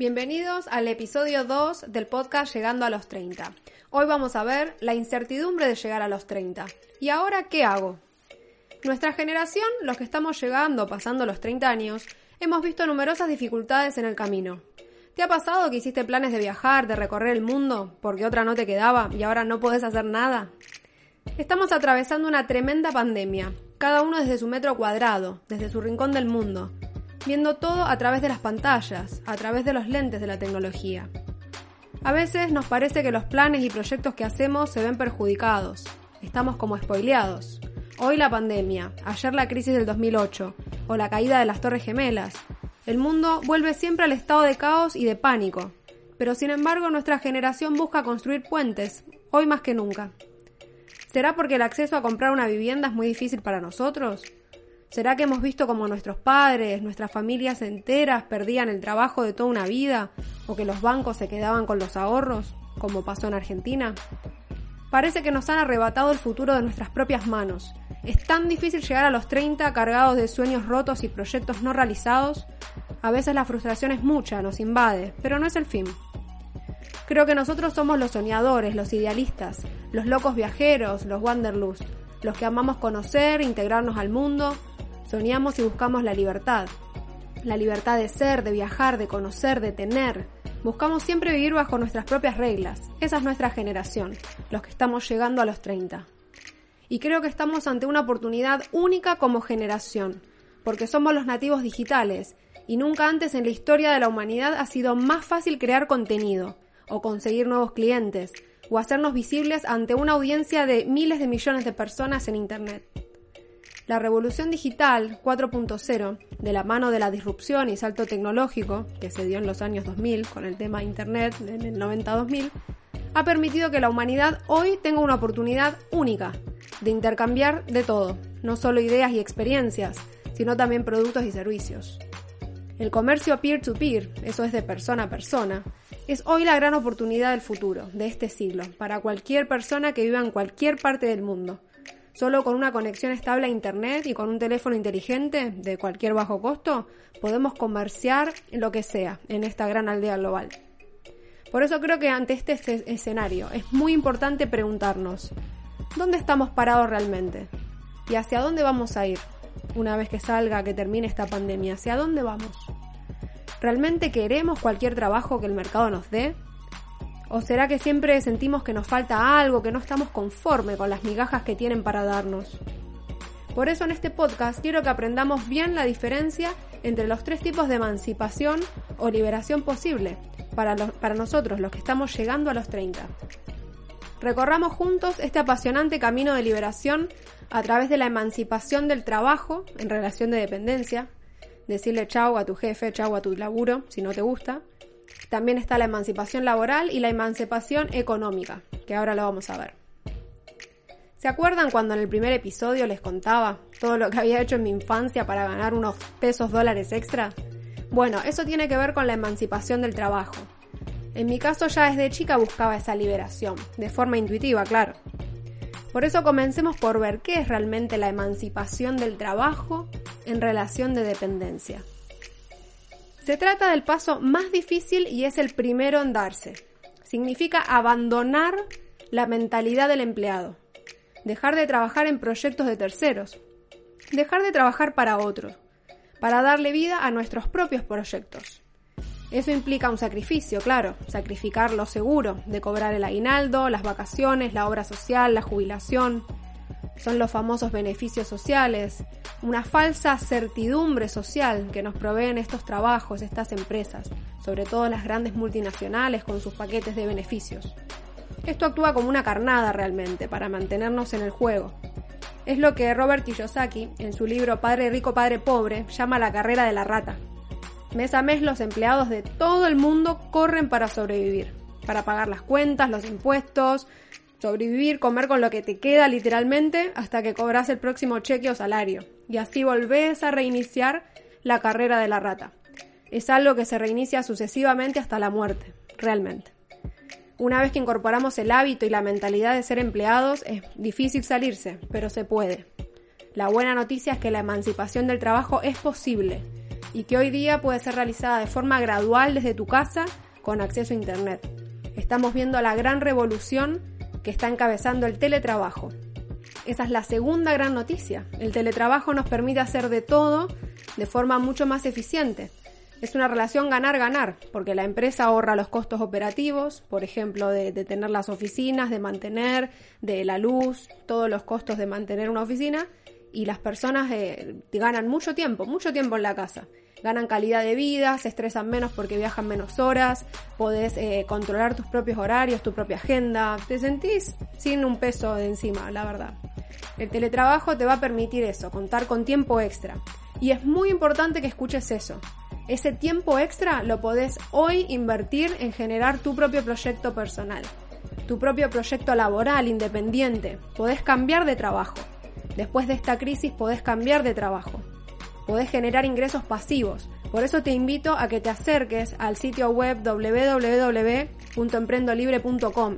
Bienvenidos al episodio 2 del podcast Llegando a los 30. Hoy vamos a ver la incertidumbre de llegar a los 30. ¿Y ahora qué hago? Nuestra generación, los que estamos llegando, pasando los 30 años, hemos visto numerosas dificultades en el camino. ¿Te ha pasado que hiciste planes de viajar, de recorrer el mundo, porque otra no te quedaba y ahora no podés hacer nada? Estamos atravesando una tremenda pandemia, cada uno desde su metro cuadrado, desde su rincón del mundo, viendo todo a través de las pantallas, a través de los lentes de la tecnología. A veces nos parece que los planes y proyectos que hacemos se ven perjudicados, estamos como spoileados. Hoy la pandemia, ayer la crisis del 2008 o la caída de las Torres Gemelas. El mundo vuelve siempre al estado de caos y de pánico, pero sin embargo nuestra generación busca construir puentes, hoy más que nunca. ¿Será porque el acceso a comprar una vivienda es muy difícil para nosotros? ¿Será que hemos visto como nuestros padres, nuestras familias enteras perdían el trabajo de toda una vida o que los bancos se quedaban con los ahorros, como pasó en Argentina? Parece que nos han arrebatado el futuro de nuestras propias manos. Es tan difícil llegar a los 30 cargados de sueños rotos y proyectos no realizados. A veces la frustración es mucha, nos invade, pero no es el fin. Creo que nosotros somos los soñadores, los idealistas, los locos viajeros, los wanderlust, los que amamos conocer, integrarnos al mundo, Soñamos y buscamos la libertad. La libertad de ser, de viajar, de conocer, de tener. Buscamos siempre vivir bajo nuestras propias reglas. Esa es nuestra generación, los que estamos llegando a los 30. Y creo que estamos ante una oportunidad única como generación, porque somos los nativos digitales, y nunca antes en la historia de la humanidad ha sido más fácil crear contenido, o conseguir nuevos clientes, o hacernos visibles ante una audiencia de miles de millones de personas en Internet. La revolución digital 4.0, de la mano de la disrupción y salto tecnológico que se dio en los años 2000 con el tema Internet en el 90-2000, ha permitido que la humanidad hoy tenga una oportunidad única de intercambiar de todo, no solo ideas y experiencias, sino también productos y servicios. El comercio peer-to-peer, -peer, eso es de persona a persona, es hoy la gran oportunidad del futuro, de este siglo, para cualquier persona que viva en cualquier parte del mundo Solo con una conexión estable a Internet y con un teléfono inteligente de cualquier bajo costo podemos comerciar lo que sea en esta gran aldea global. Por eso creo que ante este escenario es muy importante preguntarnos, ¿dónde estamos parados realmente? ¿Y hacia dónde vamos a ir una vez que salga, que termine esta pandemia? ¿Hacia dónde vamos? ¿Realmente queremos cualquier trabajo que el mercado nos dé? ¿O será que siempre sentimos que nos falta algo, que no estamos conforme con las migajas que tienen para darnos? Por eso en este podcast quiero que aprendamos bien la diferencia entre los tres tipos de emancipación o liberación posible para, para nosotros, los que estamos llegando a los 30. Recorramos juntos este apasionante camino de liberación a través de la emancipación del trabajo en relación de dependencia, decirle chau a tu jefe, chau a tu laburo si no te gusta, también está la emancipación laboral y la emancipación económica, que ahora lo vamos a ver. ¿Se acuerdan cuando en el primer episodio les contaba todo lo que había hecho en mi infancia para ganar unos pesos dólares extra? Bueno, eso tiene que ver con la emancipación del trabajo. En mi caso ya desde chica buscaba esa liberación, de forma intuitiva, claro. Por eso comencemos por ver qué es realmente la emancipación del trabajo en relación de dependencia. Se trata del paso más difícil y es el primero en darse. Significa abandonar la mentalidad del empleado, dejar de trabajar en proyectos de terceros, dejar de trabajar para otros, para darle vida a nuestros propios proyectos. Eso implica un sacrificio, claro, sacrificar lo seguro, de cobrar el aguinaldo, las vacaciones, la obra social, la jubilación, son los famosos beneficios sociales, una falsa certidumbre social que nos proveen estos trabajos, estas empresas, sobre todo las grandes multinacionales con sus paquetes de beneficios. Esto actúa como una carnada realmente para mantenernos en el juego. Es lo que Robert Kiyosaki, en su libro Padre Rico, Padre Pobre, llama la carrera de la rata. Mes a mes los empleados de todo el mundo corren para sobrevivir, para pagar las cuentas, los impuestos, sobrevivir, comer con lo que te queda literalmente hasta que cobras el próximo cheque o salario. Y así volvés a reiniciar la carrera de la rata. Es algo que se reinicia sucesivamente hasta la muerte, realmente. Una vez que incorporamos el hábito y la mentalidad de ser empleados, es difícil salirse, pero se puede. La buena noticia es que la emancipación del trabajo es posible. y que hoy día puede ser realizada de forma gradual desde tu casa con acceso a Internet. Estamos viendo la gran revolución que está encabezando el teletrabajo. Esa es la segunda gran noticia. El teletrabajo nos permite hacer de todo de forma mucho más eficiente. Es una relación ganar-ganar, porque la empresa ahorra los costos operativos, por ejemplo, de, tener las oficinas, de mantener, de la luz, todos los costos de mantener una oficina, y las personas eh, ganan mucho tiempo, mucho tiempo en la casa. Ganan calidad de vida, se estresan menos porque viajan menos horas, podés eh, controlar tus propios horarios, tu propia agenda, te sentís sin un peso de encima, la verdad. El teletrabajo te va a permitir eso, contar con tiempo extra. Y es muy importante que escuches eso. Ese tiempo extra lo podés hoy invertir en generar tu propio proyecto personal, tu propio proyecto laboral independiente. Podés cambiar de trabajo. Después de esta crisis podés cambiar de trabajo. Podés generar ingresos pasivos. Por eso te invito a que te acerques al sitio web www.emprendolibre.com,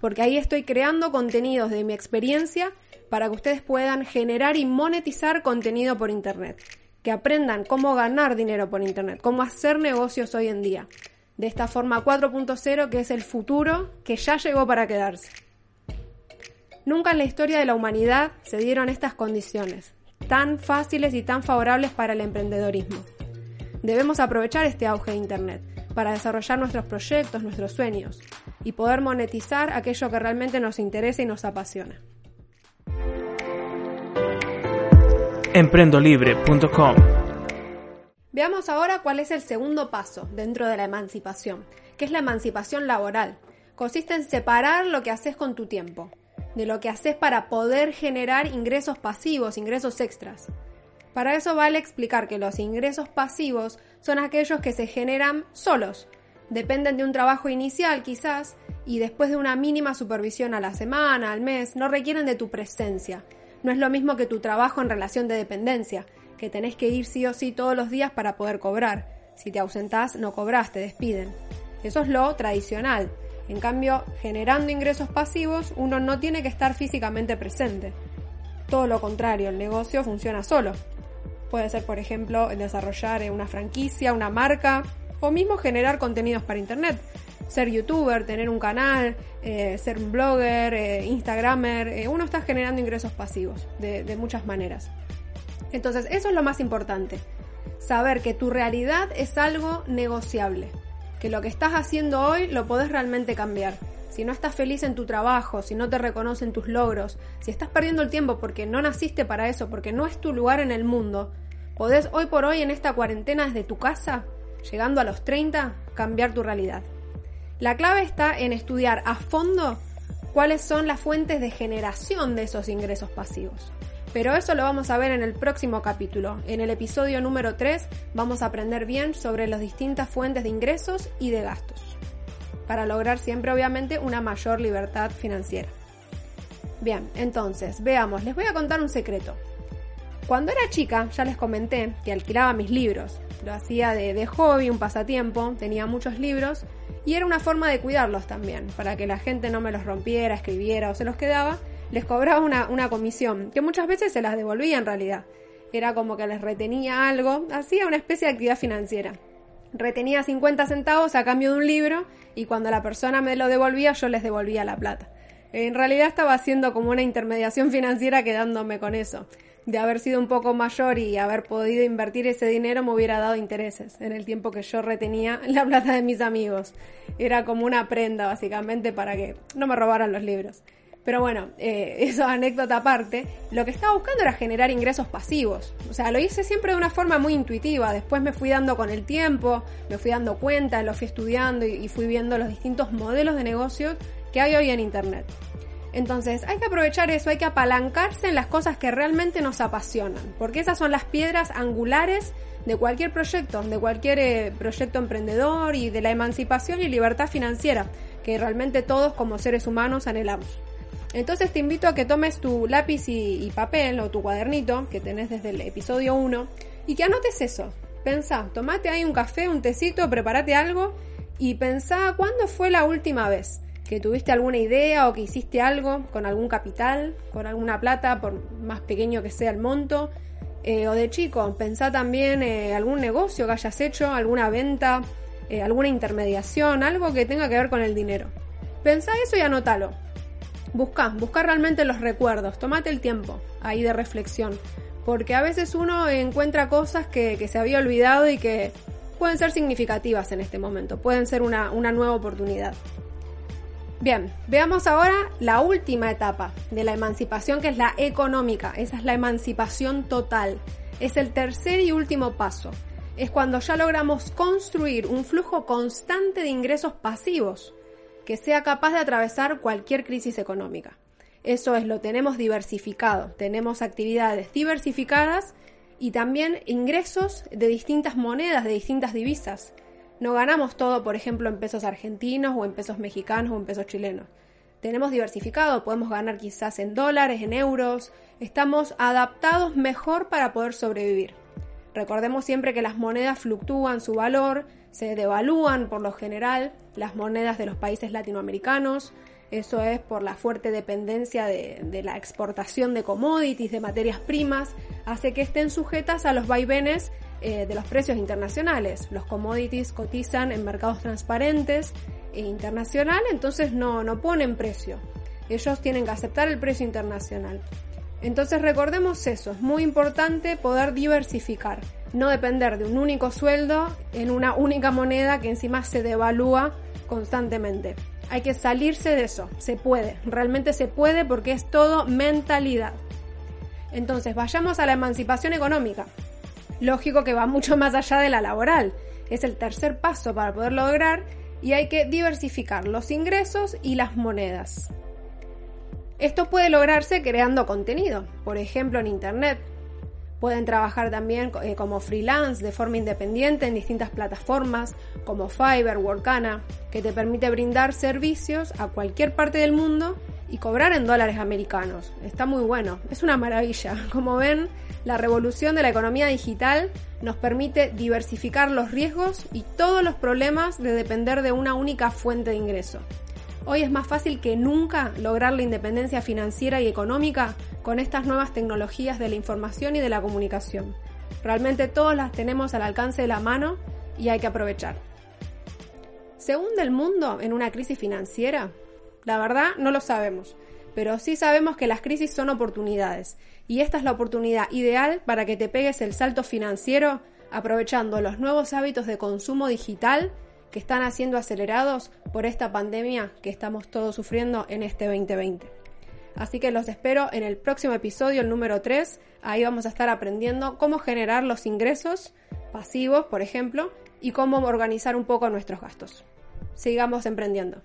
porque ahí estoy creando contenidos de mi experiencia para que ustedes puedan generar y monetizar contenido por Internet que aprendan cómo ganar dinero por Internet, cómo hacer negocios hoy en día. De esta forma 4.0 que es el futuro que ya llegó para quedarse. Nunca en la historia de la humanidad se dieron estas condiciones, tan fáciles y tan favorables para el emprendedorismo. Debemos aprovechar este auge de Internet para desarrollar nuestros proyectos, nuestros sueños y poder monetizar aquello que realmente nos interesa y nos apasiona. emprendolibre.com. Veamos ahora cuál es el segundo paso dentro de la emancipación, que es la emancipación laboral. Consiste en separar lo que haces con tu tiempo, de lo que haces para poder generar ingresos pasivos, ingresos extras. Para eso vale explicar que los ingresos pasivos son aquellos que se generan solos, dependen de un trabajo inicial quizás, y después de una mínima supervisión a la semana, al mes, no requieren de tu presencia no es lo mismo que tu trabajo en relación de dependencia, que tenés que ir sí o sí todos los días para poder cobrar. Si te ausentás, no cobras, te despiden. Eso es lo tradicional. En cambio, generando ingresos pasivos, uno no tiene que estar físicamente presente. Todo lo contrario, el negocio funciona solo. Puede ser, por ejemplo, desarrollar una franquicia, una marca, o mismo generar contenidos para Internet ser youtuber, tener un canal, eh, ser un blogger, eh, instagramer, eh, uno está generando ingresos pasivos de muchas maneras. Entonces, eso es lo más importante. Saber que tu realidad es algo negociable. Que lo que estás haciendo hoy lo podés realmente cambiar. Si no estás feliz en tu trabajo, si no te reconocen tus logros, si estás perdiendo el tiempo porque no naciste para eso, porque no es tu lugar en el mundo, podés hoy por hoy en esta cuarentena desde tu casa, llegando a los 30, cambiar tu realidad. La clave está en estudiar a fondo cuáles son las fuentes de generación de esos ingresos pasivos. Pero eso lo vamos a ver en el próximo capítulo. En el episodio número 3 vamos a aprender bien sobre las distintas fuentes de ingresos y de gastos, para lograr siempre obviamente una mayor libertad financiera. Bien, entonces, veamos, les voy a contar un secreto. Cuando era chica, ya les comenté que alquilaba mis libros. Lo hacía de, de hobby, un pasatiempo, tenía muchos libros y era una forma de cuidarlos también, para que la gente no me los rompiera, escribiera o se los quedaba, les cobraba una, una comisión, que muchas veces se las devolvía en realidad. Era como que les retenía algo, hacía una especie de actividad financiera. Retenía 50 centavos a cambio de un libro y cuando la persona me lo devolvía yo les devolvía la plata. En realidad estaba haciendo como una intermediación financiera quedándome con eso de haber sido un poco mayor y haber podido invertir ese dinero me hubiera dado intereses en el tiempo que yo retenía la plata de mis amigos. Era como una prenda básicamente para que no me robaran los libros. Pero bueno, eh, eso anécdota aparte, lo que estaba buscando era generar ingresos pasivos. O sea, lo hice siempre de una forma muy intuitiva. Después me fui dando con el tiempo, me fui dando cuenta, lo fui estudiando y fui viendo los distintos modelos de negocio que hay hoy en Internet. Entonces hay que aprovechar eso, hay que apalancarse en las cosas que realmente nos apasionan, porque esas son las piedras angulares de cualquier proyecto, de cualquier eh, proyecto emprendedor y de la emancipación y libertad financiera que realmente todos como seres humanos anhelamos. Entonces te invito a que tomes tu lápiz y, papel o tu cuadernito que tenés desde el episodio 1 y que anotes eso. Pensá, tomate ahí un café, un tecito, prepárate algo y pensá cuándo fue la última vez que tuviste alguna idea o que hiciste algo con algún capital, con alguna plata, por más pequeño que sea el monto, eh, o de chico, pensá también eh, algún negocio que hayas hecho, alguna venta, eh, alguna intermediación, algo que tenga que ver con el dinero. Pensá eso y anótalo. Busca, busca realmente los recuerdos, tomate el tiempo ahí de reflexión, porque a veces uno encuentra cosas que, se había olvidado y que pueden ser significativas en este momento, pueden ser una, una nueva oportunidad. Bien, veamos ahora la última etapa de la emancipación, que es la económica. Esa es la emancipación total. Es el tercer y último paso. Es cuando ya logramos construir un flujo constante de ingresos pasivos que sea capaz de atravesar cualquier crisis económica. Eso es, lo tenemos diversificado. Tenemos actividades diversificadas y también ingresos de distintas monedas, de distintas divisas. No ganamos todo, por ejemplo, en pesos argentinos o en pesos mexicanos o en pesos chilenos. Tenemos diversificado, podemos ganar quizás en dólares, en euros. Estamos adaptados mejor para poder sobrevivir. Recordemos siempre que las monedas fluctúan su valor, se devalúan por lo general las monedas de los países latinoamericanos. Eso es por la fuerte dependencia de, de, la exportación de commodities, de materias primas, hace que estén sujetas a los vaivenes eh, de los precios internacionales. Los commodities cotizan en mercados transparentes e internacional, entonces no, no ponen precio. Ellos tienen que aceptar el precio internacional. Entonces recordemos eso, es muy importante poder diversificar, no depender de un único sueldo en una única moneda que encima se devalúa constantemente. Hay que salirse de eso, se puede, realmente se puede porque es todo mentalidad. Entonces vayamos a la emancipación económica. Lógico que va mucho más allá de la laboral. Es el tercer paso para poder lograr y hay que diversificar los ingresos y las monedas. Esto puede lograrse creando contenido, por ejemplo en Internet. Pueden trabajar también eh, como freelance de forma independiente en distintas plataformas como Fiverr, Workana, que te permite brindar servicios a cualquier parte del mundo y cobrar en dólares americanos. Está muy bueno, es una maravilla. Como ven, la revolución de la economía digital nos permite diversificar los riesgos y todos los problemas de depender de una única fuente de ingreso. Hoy es más fácil que nunca lograr la independencia financiera y económica con estas nuevas tecnologías de la información y de la comunicación. Realmente todas las tenemos al alcance de la mano y hay que aprovechar. ¿Se hunde el mundo en una crisis financiera? La verdad no lo sabemos, pero sí sabemos que las crisis son oportunidades y esta es la oportunidad ideal para que te pegues el salto financiero aprovechando los nuevos hábitos de consumo digital que están haciendo acelerados por esta pandemia que estamos todos sufriendo en este 2020. Así que los espero en el próximo episodio, el número 3. Ahí vamos a estar aprendiendo cómo generar los ingresos pasivos, por ejemplo, y cómo organizar un poco nuestros gastos. Sigamos emprendiendo.